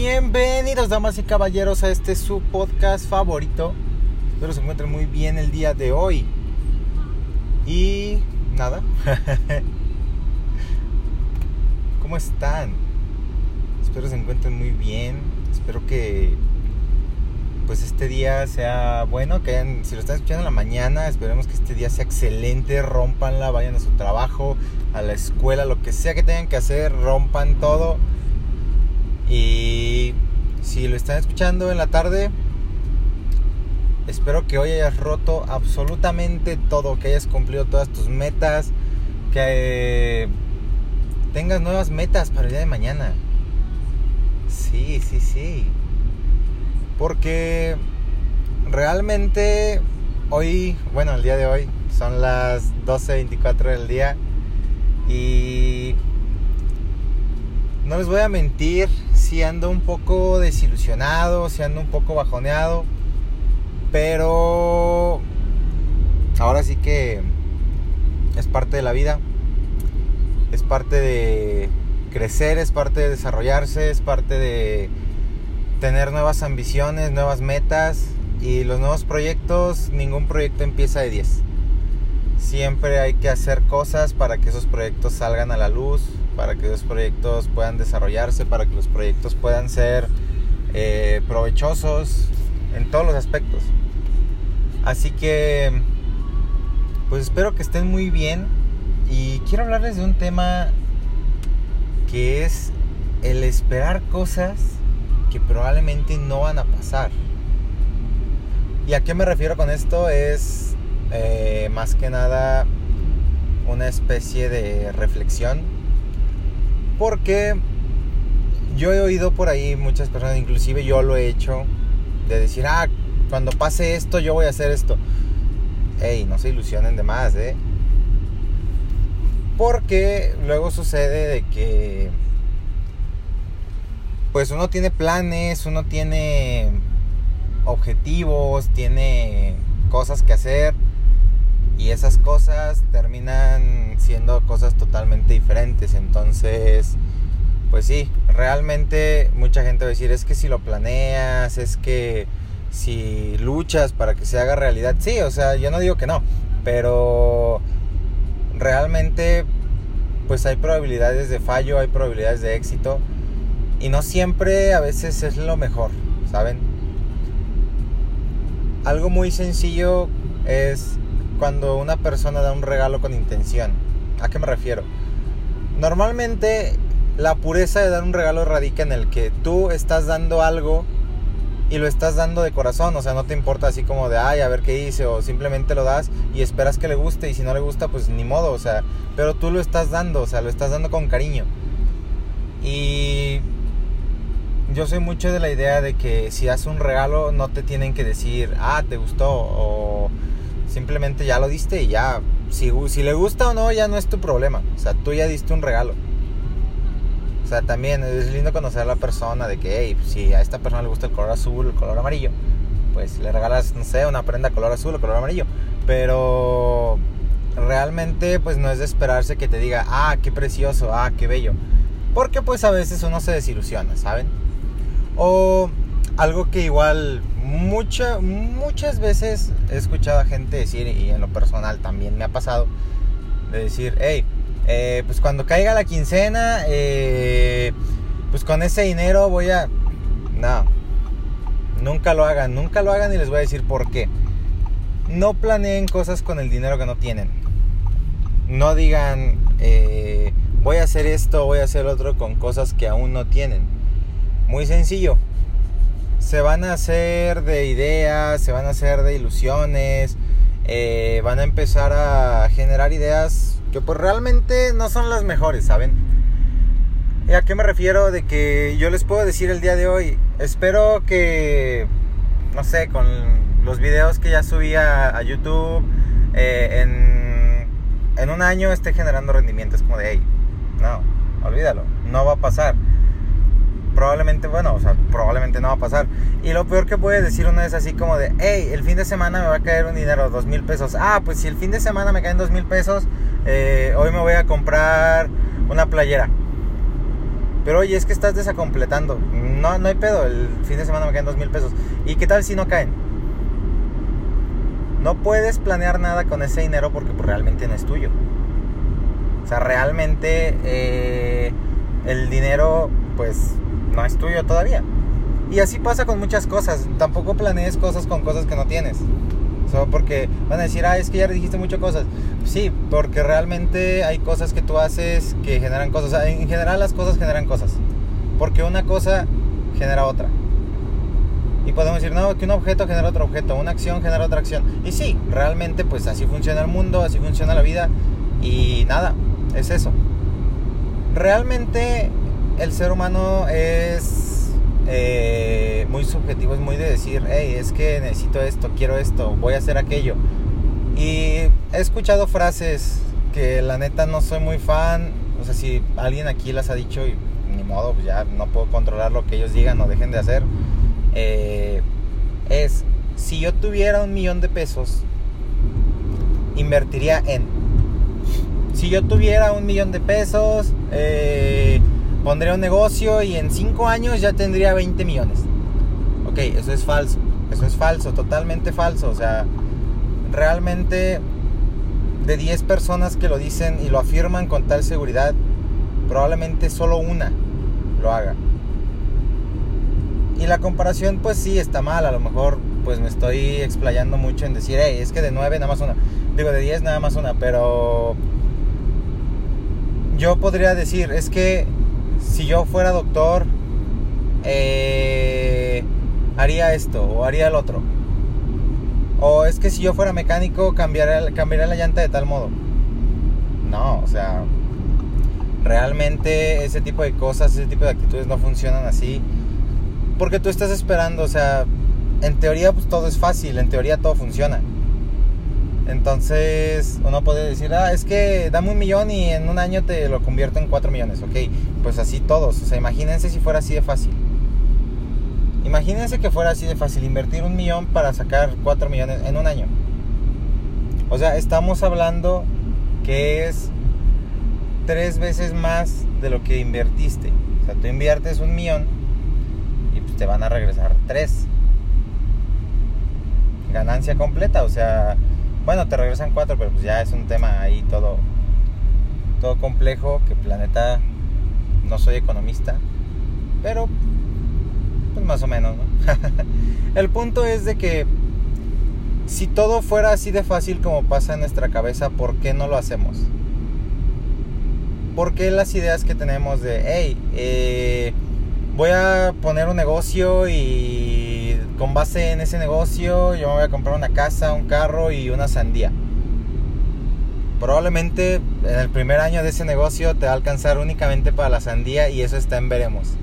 Bienvenidos, damas y caballeros, a este su podcast favorito. Espero se encuentren muy bien el día de hoy. Y nada. ¿Cómo están? Espero se encuentren muy bien. Espero que pues este día sea bueno, que si lo están escuchando en la mañana, esperemos que este día sea excelente, rompanla, vayan a su trabajo, a la escuela, lo que sea que tengan que hacer, rompan todo y si lo están escuchando en la tarde, espero que hoy hayas roto absolutamente todo, que hayas cumplido todas tus metas, que tengas nuevas metas para el día de mañana. Sí, sí, sí. Porque realmente hoy, bueno, el día de hoy son las 12.24 del día y no les voy a mentir, si ando un poco desilusionado, si ando un poco bajoneado, pero ahora sí que es parte de la vida, es parte de crecer, es parte de desarrollarse, es parte de tener nuevas ambiciones, nuevas metas y los nuevos proyectos, ningún proyecto empieza de 10. Siempre hay que hacer cosas para que esos proyectos salgan a la luz, para que los proyectos puedan desarrollarse, para que los proyectos puedan ser eh, provechosos en todos los aspectos. Así que, pues espero que estén muy bien y quiero hablarles de un tema que es el esperar cosas que probablemente no van a pasar. ¿Y a qué me refiero con esto? Es eh, más que nada una especie de reflexión porque yo he oído por ahí muchas personas, inclusive yo lo he hecho, de decir, ah, cuando pase esto yo voy a hacer esto. Ey, no se ilusionen de más, ¿eh? Porque luego sucede de que, pues uno tiene planes, uno tiene objetivos, tiene cosas que hacer y esas cosas terminan siendo cosas totalmente diferentes. Entonces, pues sí, realmente mucha gente va a decir, es que si lo planeas, es que si luchas para que se haga realidad, sí, o sea, yo no digo que no, pero realmente pues hay probabilidades de fallo, hay probabilidades de éxito y no siempre a veces es lo mejor, ¿saben? Algo muy sencillo es cuando una persona da un regalo con intención. ¿A qué me refiero? Normalmente la pureza de dar un regalo radica en el que tú estás dando algo y lo estás dando de corazón, o sea, no te importa así como de, ay, a ver qué hice, o simplemente lo das y esperas que le guste y si no le gusta, pues ni modo, o sea, pero tú lo estás dando, o sea, lo estás dando con cariño. Y yo soy mucho de la idea de que si haces un regalo no te tienen que decir, ah, te gustó, o Simplemente ya lo diste y ya, si, si le gusta o no, ya no es tu problema. O sea, tú ya diste un regalo. O sea, también es lindo conocer a la persona de que, hey, si a esta persona le gusta el color azul, el color amarillo, pues le regalas, no sé, una prenda color azul o color amarillo. Pero realmente, pues no es de esperarse que te diga, ah, qué precioso, ah, qué bello. Porque pues a veces uno se desilusiona, ¿saben? O algo que igual mucha, muchas veces he escuchado a gente decir, y en lo personal también me ha pasado, de decir, hey, eh, pues cuando caiga la quincena, eh, pues con ese dinero voy a... No, nunca lo hagan, nunca lo hagan y les voy a decir por qué. No planeen cosas con el dinero que no tienen. No digan, eh, voy a hacer esto, voy a hacer otro con cosas que aún no tienen. Muy sencillo se van a hacer de ideas, se van a hacer de ilusiones, eh, van a empezar a generar ideas que pues realmente no son las mejores, ¿saben? ¿Y a qué me refiero? De que yo les puedo decir el día de hoy, espero que, no sé, con los videos que ya subí a, YouTube, eh, en, en un año esté generando rendimientos como de, hey, no, olvídalo, no va a pasar probablemente, bueno, o sea, probablemente no va a pasar. Y lo peor que puede decir uno es así como de, hey, el fin de semana me va a caer un dinero, dos mil pesos. Ah, pues si el fin de semana me caen dos mil pesos, eh, hoy me voy a comprar una playera. Pero oye, es que estás desacompletando. no, no hay pedo, el fin de semana me caen dos mil pesos. ¿Y qué tal si no caen? No puedes planear nada con ese dinero porque pues, realmente no es tuyo. O sea, realmente eh, el dinero pues no es tuyo todavía. Y así pasa con muchas cosas. Tampoco planees cosas con cosas que no tienes. Solo porque van a decir, ah, es que ya dijiste muchas cosas. Sí, porque realmente hay cosas que tú haces que generan cosas. en general las cosas generan cosas. Porque una cosa genera otra. Y podemos decir, no, que un objeto genera otro objeto, una acción genera otra acción. Y sí, realmente pues así funciona el mundo, así funciona la vida. Y nada, es eso. Realmente el ser humano es eh, muy subjetivo, es muy de decir, hey, es que necesito esto, quiero esto, voy a hacer aquello. Y he escuchado frases que la neta no soy muy fan. O sea, si alguien aquí las ha dicho y ni modo, pues ya no puedo controlar lo que ellos digan o dejen de hacer. Eh, es, si yo tuviera un millón de pesos, invertiría en. Si yo tuviera un millón de pesos, eh, pondría un negocio y en 5 años ya tendría 20 millones. Ok, eso es falso. Eso es falso, totalmente falso. O sea, realmente de 10 personas que lo dicen y lo afirman con tal seguridad, probablemente solo una lo haga. Y la comparación pues sí está mal, a lo mejor pues me estoy explayando mucho en decir, hey, es que de 9 nada más una. Digo, de 10 nada más una, pero yo podría decir, es que si yo fuera doctor, eh, haría esto o haría el otro. O es que si yo fuera mecánico, cambiaría, cambiaría la llanta de tal modo. No, o sea, realmente ese tipo de cosas, ese tipo de actitudes no funcionan así. Porque tú estás esperando, o sea, en teoría pues todo es fácil, en teoría todo funciona. Entonces uno puede decir, ah, es que dame un millón y en un año te lo convierto en cuatro millones, ok. Pues así todos, o sea, imagínense si fuera así de fácil. Imagínense que fuera así de fácil invertir un millón para sacar 4 millones en un año. O sea, estamos hablando que es tres veces más de lo que invertiste. O sea, tú inviertes un millón y pues te van a regresar tres. Ganancia completa, o sea, bueno, te regresan cuatro, pero pues ya es un tema ahí todo, todo complejo. Que planeta, no soy economista, pero pues más o menos, ¿no? El punto es de que si todo fuera así de fácil como pasa en nuestra cabeza, ¿por qué no lo hacemos? ¿Por qué las ideas que tenemos de, hey, eh, voy a poner un negocio y con base en ese negocio yo me voy a comprar una casa, un carro y una sandía? Probablemente en el primer año de ese negocio te va a alcanzar únicamente para la sandía y eso está en veremos.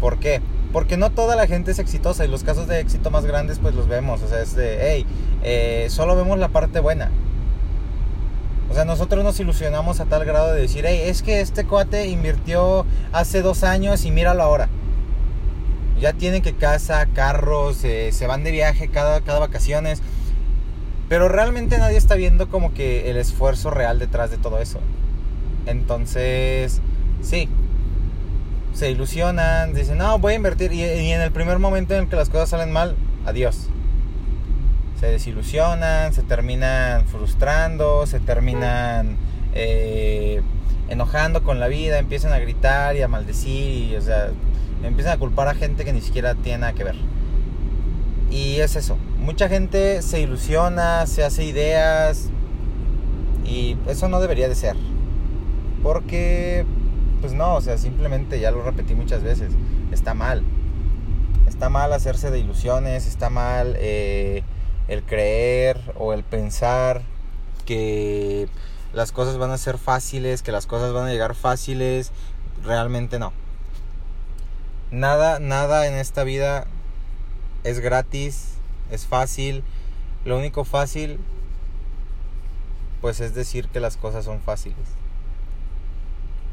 ¿Por qué? Porque no toda la gente es exitosa y los casos de éxito más grandes pues los vemos. O sea, es de, hey, eh, solo vemos la parte buena. O sea, nosotros nos ilusionamos a tal grado de decir, hey, es que este cuate invirtió hace dos años y míralo ahora. Ya tienen que casa, carros, eh, se van de viaje cada, cada vacaciones. Pero realmente nadie está viendo como que el esfuerzo real detrás de todo eso. Entonces, sí, se ilusionan, dicen, no, voy a invertir. Y, en el primer momento en que las cosas salen mal, adiós. Se desilusionan, se terminan frustrando, se terminan eh, enojando con la vida, empiezan a gritar y a maldecir, y, o sea, empiezan a culpar a gente que ni siquiera tiene nada que ver. Y es eso, mucha gente se ilusiona, se hace ideas, y eso no debería de ser. Porque pues no, o sea, simplemente ya lo repetí muchas veces, está mal. Está mal hacerse de ilusiones, está mal eh, el creer o el pensar que las cosas van a ser fáciles, que las cosas van a llegar fáciles, realmente no. Nada, nada en esta vida es gratis, es fácil. Lo único fácil, pues es decir que las cosas son fáciles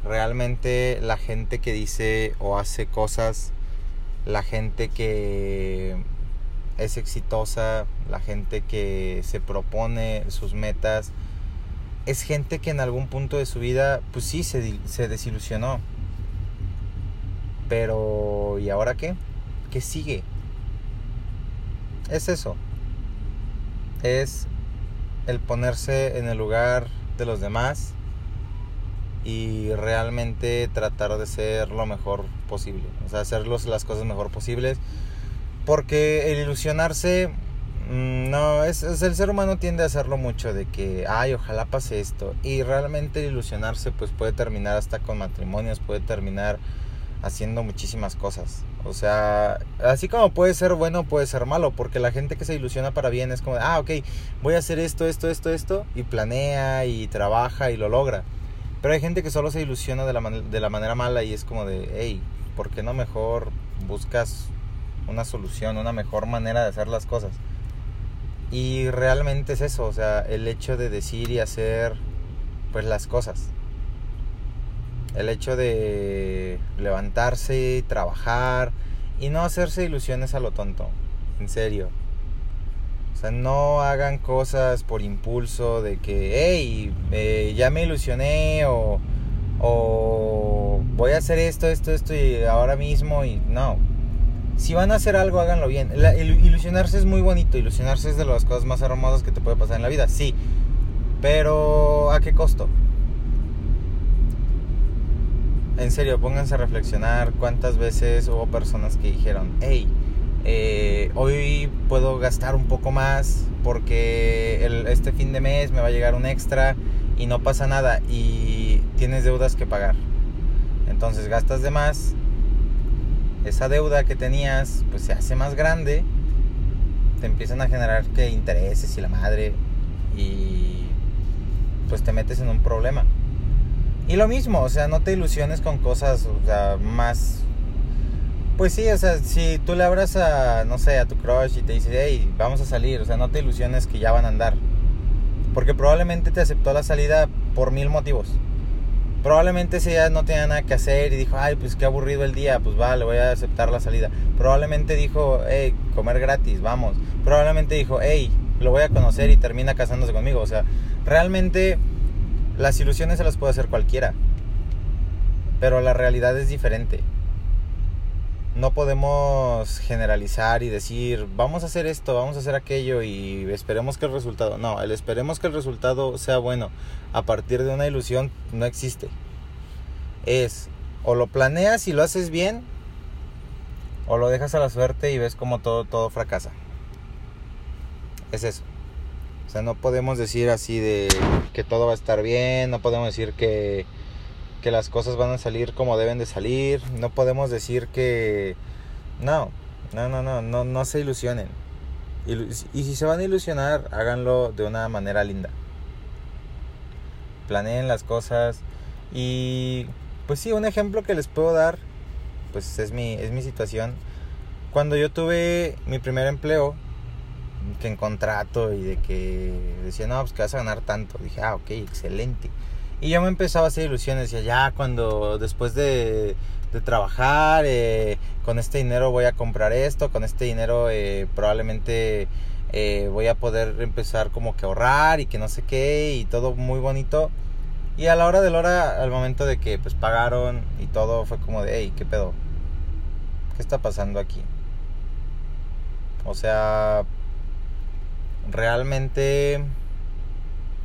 realmente la gente que dice o hace cosas, la gente que es exitosa, la gente que se propone sus metas, es gente que en algún punto de su vida, pues sí, se, se desilusionó. Pero, ¿y ahora qué? ¿Qué sigue? Es eso. Es el ponerse en el lugar de los demás y realmente tratar de ser lo mejor posible. O sea, hacer las cosas mejor posibles. Porque el ilusionarse, mm, no, es, el ser humano tiende a hacerlo mucho, de que, ay, ojalá pase esto. Y realmente ilusionarse pues puede terminar hasta con matrimonios, puede terminar haciendo muchísimas cosas. O sea, así como puede ser bueno, puede ser malo, porque la gente que se ilusiona para bien es como, ah, ok, voy a hacer esto, esto, esto, esto, y planea y trabaja y lo logra. Pero hay gente que solo se ilusiona de la, de la manera mala y es como de, hey, ¿por qué no mejor buscas una solución, una mejor manera de hacer las cosas? Y realmente es eso, o sea, el hecho de decir y hacer pues las cosas. El hecho de levantarse, trabajar y no hacerse ilusiones a lo tonto. En serio. O sea, no hagan cosas por impulso de que, hey, eh, ya me ilusioné o, o voy a hacer esto, esto, esto y ahora mismo y no. Si van a hacer algo, háganlo bien. ilusionarse es muy bonito, ilusionarse es de las cosas más hermosas que te puede pasar en la vida, sí. Pero ¿a qué costo? En serio, pónganse a reflexionar cuántas veces hubo personas que dijeron, hey, eh, hoy puedo gastar un poco más porque este fin de mes me va a llegar un extra y no pasa nada y tienes deudas que pagar. Entonces gastas de más, esa deuda que tenías pues se hace más grande, te empiezan a generar que intereses y la madre y pues te metes en un problema. Y lo mismo, o sea, no te ilusiones con cosas más pues sí, o sea, si tú le abras a, no sé, a tu crush y te dice, hey, vamos a salir, o sea, no te ilusiones que ya van a andar. Porque probablemente te aceptó la salida por mil motivos. Probablemente si ella no tenía nada que hacer y dijo, ay, pues qué aburrido el día, pues vale, voy a aceptar la salida. Probablemente dijo, hey, comer gratis, vamos. Probablemente dijo, hey, lo voy a conocer y termina casándose conmigo. O sea, realmente las ilusiones se las puede hacer cualquiera. Pero la realidad es diferente no podemos generalizar y decir, vamos a hacer esto, vamos a hacer aquello y esperemos que el resultado, no, esperemos que el resultado sea bueno a partir de una ilusión no existe. Es o lo planeas y lo haces bien o lo dejas a la suerte y ves como todo todo fracasa. Es eso. O sea, no podemos decir así de que todo va a estar bien, no podemos decir que que las cosas van a salir como deben de salir. No podemos decir que... No, no, no, no, no, no se ilusionen. Y, si se van a ilusionar, háganlo de una manera linda. Planeen las cosas. Y pues sí, un ejemplo que les puedo dar, pues es mi, es mi situación. Cuando yo tuve mi primer empleo, que en contrato y de que decía, no, pues que vas a ganar tanto. Dije, ah, ok, excelente. Y yo me empezaba a hacer ilusiones, decía, ya cuando después de, trabajar, eh, con este dinero voy a comprar esto, con este dinero eh, probablemente eh, voy a poder empezar como que ahorrar y que no sé qué, y todo muy bonito. Y a la hora de la hora, al momento de que pues pagaron y todo, fue como de, hey, ¿qué pedo? ¿Qué está pasando aquí? O sea, realmente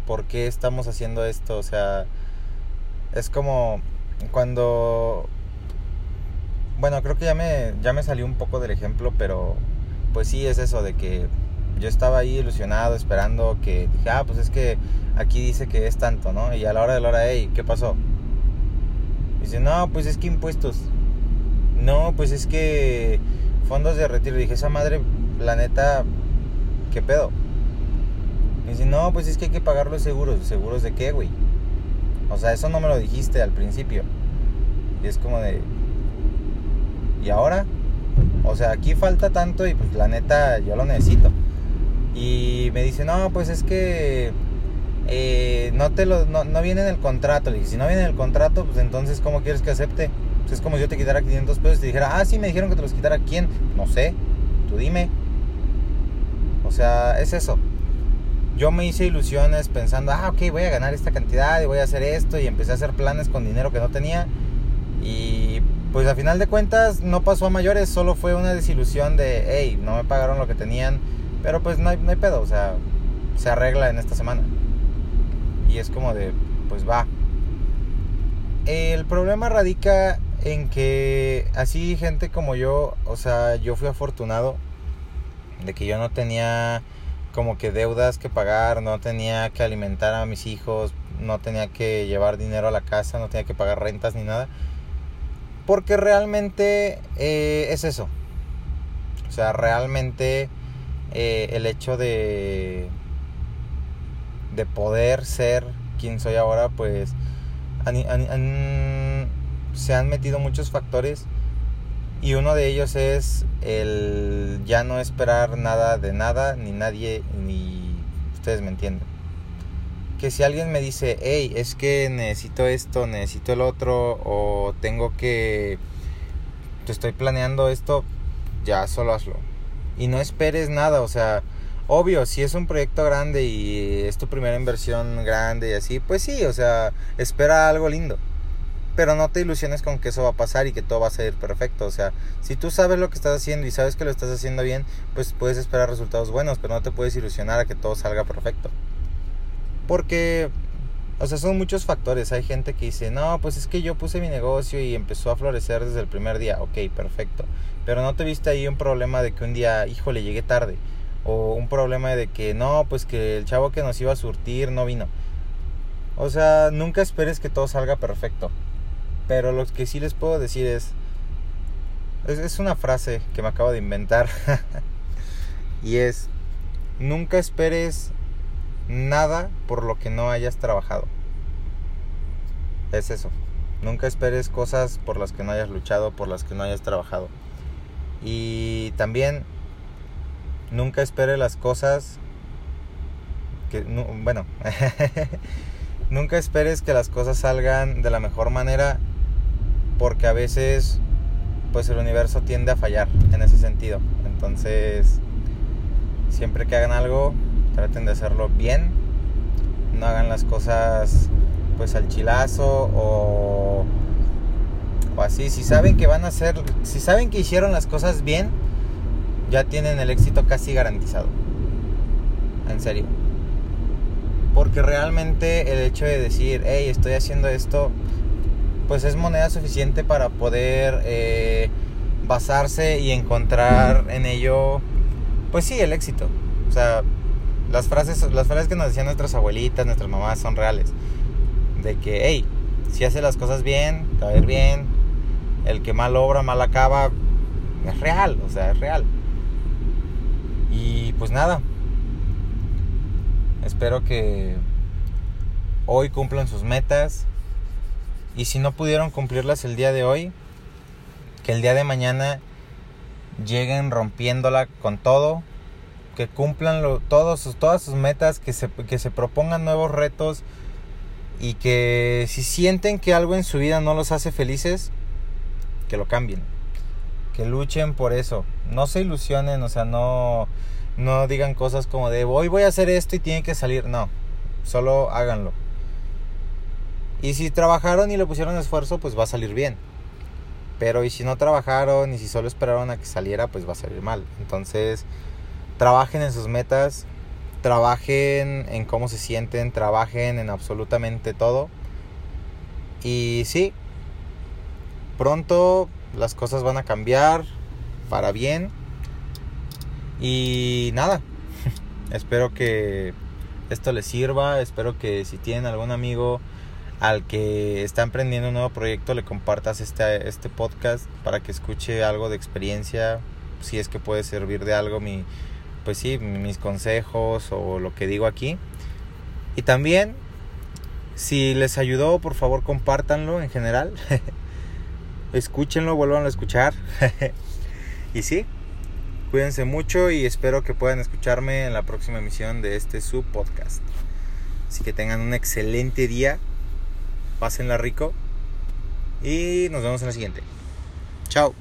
por qué estamos haciendo esto. O sea, es como cuando... Bueno, creo que ya me, ya me salió un poco del ejemplo, pero pues sí es eso de que yo estaba ahí ilusionado, esperando que dije, ah, pues es que aquí dice que es tanto, ¿no? Y a la hora de la hora, hey, ¿qué pasó? Dice, no, pues es que impuestos. No, pues es que fondos de retiro. Dije, esa madre, la neta, ¿qué pedo? Me dice, no, pues es que hay que pagar los seguros. ¿Seguros de qué, güey? O sea, eso no me lo dijiste al principio. Y es como de... ¿Y ahora? O sea, aquí falta tanto y pues la neta yo lo necesito. Y me dice, no, pues es que eh, no te lo, no, no, viene en el contrato. Le dije, si no viene en el contrato, pues entonces ¿cómo quieres que acepte? Pues es como si yo te quitara 500 pesos y te dijera, ah, sí, me dijeron que te los quitara. ¿Quién? No sé, tú dime. O sea, es eso yo me hice ilusiones pensando, ah, ok, voy a ganar esta cantidad y voy a hacer esto y empecé a hacer planes con dinero que no tenía y pues a final de cuentas no pasó a mayores, solo fue una desilusión de, hey, no me pagaron lo que tenían, pero pues no hay, no hay pedo, o sea, se arregla en esta semana. Y es como de, pues va. El problema radica en que así gente como yo, o sea, yo fui afortunado de que yo no tenía como que deudas que pagar, no tenía que alimentar a mis hijos, no tenía que llevar dinero a la casa, no tenía que pagar rentas ni nada. Porque realmente eh, es eso. O sea, realmente eh, el hecho de, de poder ser quien soy ahora, pues se han metido muchos factores y uno de ellos es el ya no esperar nada de nada, ni nadie, ni ustedes me entienden. Que si alguien me dice, hey, es que necesito esto, necesito el otro, o tengo que, te estoy planeando esto, ya solo hazlo. Y no esperes nada, o sea, obvio, si es un proyecto grande y es tu primera inversión grande y así, pues sí, o sea, espera algo lindo pero no te ilusiones con que eso va a pasar y que todo va a salir perfecto. O sea, si tú sabes lo que estás haciendo y sabes que lo estás haciendo bien, pues puedes esperar resultados buenos, pero no te puedes ilusionar a que todo salga perfecto. Porque, o sea, son muchos factores. Hay gente que dice, no, pues es que yo puse mi negocio y empezó a florecer desde el primer día. Ok, perfecto. Pero no te viste ahí un problema de que un día, híjole, llegué tarde. O un problema de que no, pues que el chavo que nos iba a surtir no vino. O sea, nunca esperes que todo salga perfecto. Pero lo que sí les puedo decir es, es, una frase que me acabo de inventar. y es, nunca esperes nada por lo que no hayas trabajado. Es eso. Nunca esperes cosas por las que no hayas luchado, por las que no hayas trabajado. Y también nunca espere las cosas que bueno, nunca esperes que las cosas salgan de la mejor manera porque a veces pues el universo tiende a fallar en ese sentido. Entonces, siempre que hagan algo, traten de hacerlo bien. No hagan las cosas pues al chilazo o, o así. Si saben que van a hacer, si saben que hicieron las cosas bien, ya tienen el éxito casi garantizado. En serio. Porque realmente el hecho de decir, hey, estoy haciendo esto, pues es moneda suficiente para poder eh, basarse y encontrar en ello, pues sí, el éxito. O sea, las frases, las frases que nos decían nuestras abuelitas, nuestras mamás son reales. De que, hey, si hace las cosas bien, va a ir bien. El que mal obra, mal acaba, es real, o sea, es real. Y pues nada, espero que hoy cumplan sus metas, y si no pudieron cumplirlas el día de hoy, que el día de mañana lleguen rompiéndola con todo, que cumplan todos, todas sus metas, que se, que se propongan nuevos retos y que si sienten que algo en su vida no los hace felices, que lo cambien, que luchen por eso, no se ilusionen, o sea, no, no digan cosas como de hoy voy a hacer esto y tiene que salir, no, solo háganlo. Y si trabajaron y le pusieron esfuerzo, pues va a salir bien. Pero y si no trabajaron y si solo esperaron a que saliera, pues va a salir mal. Entonces, trabajen en sus metas, trabajen en cómo se sienten, trabajen en absolutamente todo. Y sí, pronto las cosas van a cambiar para bien. Y nada, espero que esto les sirva, espero que si tienen algún amigo al que está emprendiendo un nuevo proyecto le compartas este, este podcast para que escuche algo de experiencia, si es que puede servir de algo mi, pues sí, mis consejos o lo que digo aquí. Y también, si les ayudó, por favor compártanlo en general. Escúchenlo, vuelvan a escuchar. y sí, cuídense mucho y espero que puedan escucharme en la próxima emisión de este su podcast. Así que tengan un excelente día pásenla rico y nos vemos en la siguiente. Chao.